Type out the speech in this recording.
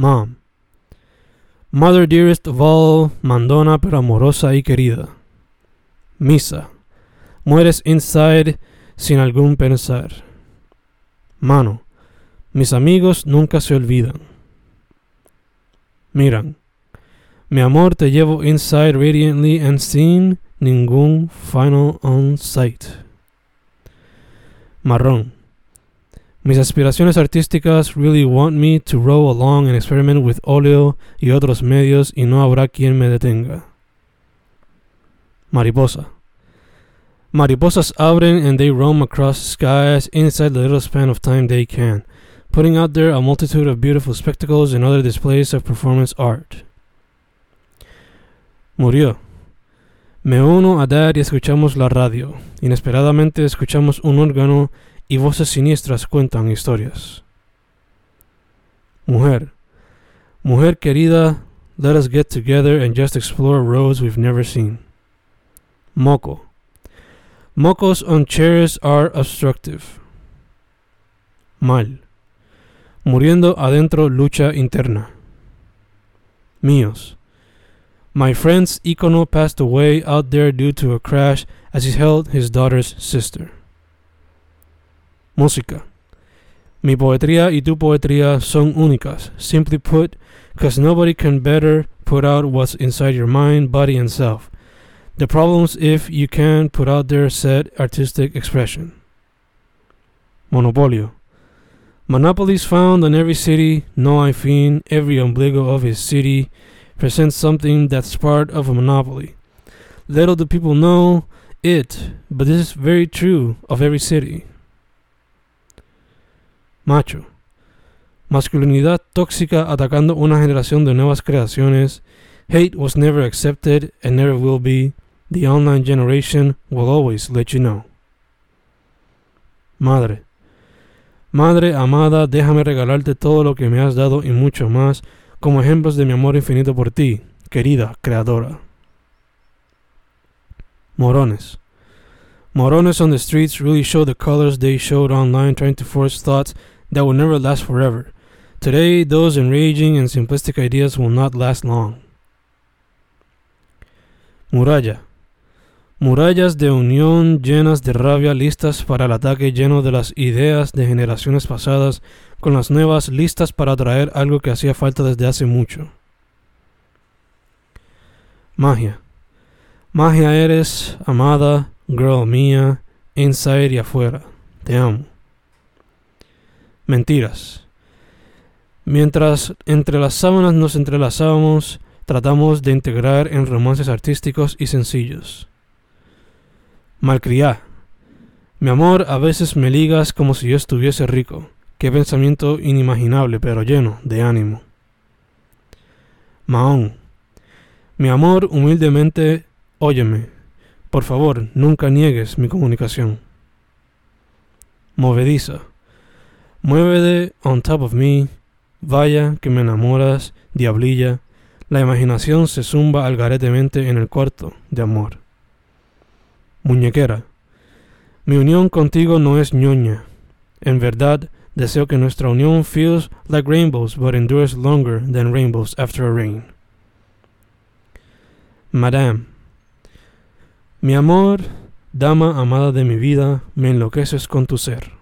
Mom. Mother dearest of all, mandona pero amorosa y querida. Misa. Mueres inside sin algún pensar. Mano. Mis amigos nunca se olvidan. Miran. Mi amor te llevo inside radiantly and sin ningún final on sight. Marrón. Mis aspiraciones artísticas really want me to row along and experiment with óleo y otros medios y no habrá quien me detenga. Mariposa. Mariposas abren and they roam across skies inside the little span of time they can, putting out there a multitude of beautiful spectacles and other displays of performance art. Murió. Me uno a Dad y escuchamos la radio. Inesperadamente escuchamos un órgano y voces siniestras cuentan historias. Mujer. Mujer querida, let us get together and just explore roads we've never seen. Moco. Mocos on chairs are obstructive. Mal. Muriendo adentro lucha interna. Míos. My friend's icono passed away out there due to a crash as he held his daughter's sister. Música. Mi poetría y tu poetría son únicas. Simply put, because nobody can better put out what's inside your mind, body, and self. The problem's if you can put out their said artistic expression. Monopolio. Monopolies found in every city, no I fiend, every ombligo of his city presents something that's part of a monopoly. Little do people know it, but this is very true of every city. Macho. Masculinidad tóxica atacando una generación de nuevas creaciones. Hate was never accepted and never will be. The online generation will always let you know. Madre. Madre amada, déjame regalarte todo lo que me has dado y mucho más, como ejemplos de mi amor infinito por ti, querida creadora. Morones. Morones on the streets really show the colors they showed online, trying to force thoughts that will never last forever. Today, those enraging and simplistic ideas will not last long. Muralla. Murallas de unión llenas de rabia listas para el ataque lleno de las ideas de generaciones pasadas con las nuevas listas para traer algo que hacía falta desde hace mucho. Magia. Magia eres, amada, girl mía, inside y afuera. Te amo. Mentiras. Mientras entre las sábanas nos entrelazábamos, tratamos de integrar en romances artísticos y sencillos. Malcriá. Mi amor, a veces me ligas como si yo estuviese rico. Qué pensamiento inimaginable, pero lleno de ánimo. Mahón. Mi amor, humildemente, óyeme. Por favor, nunca niegues mi comunicación. Movediza. Muévete on top of me. Vaya que me enamoras, diablilla. La imaginación se zumba algaretemente en el cuarto de amor. Muñequera. Mi unión contigo no es ñoña. En verdad, deseo que nuestra unión feels like rainbows but endures longer than rainbows after a rain. Madame. Mi amor, dama amada de mi vida, me enloqueces con tu ser.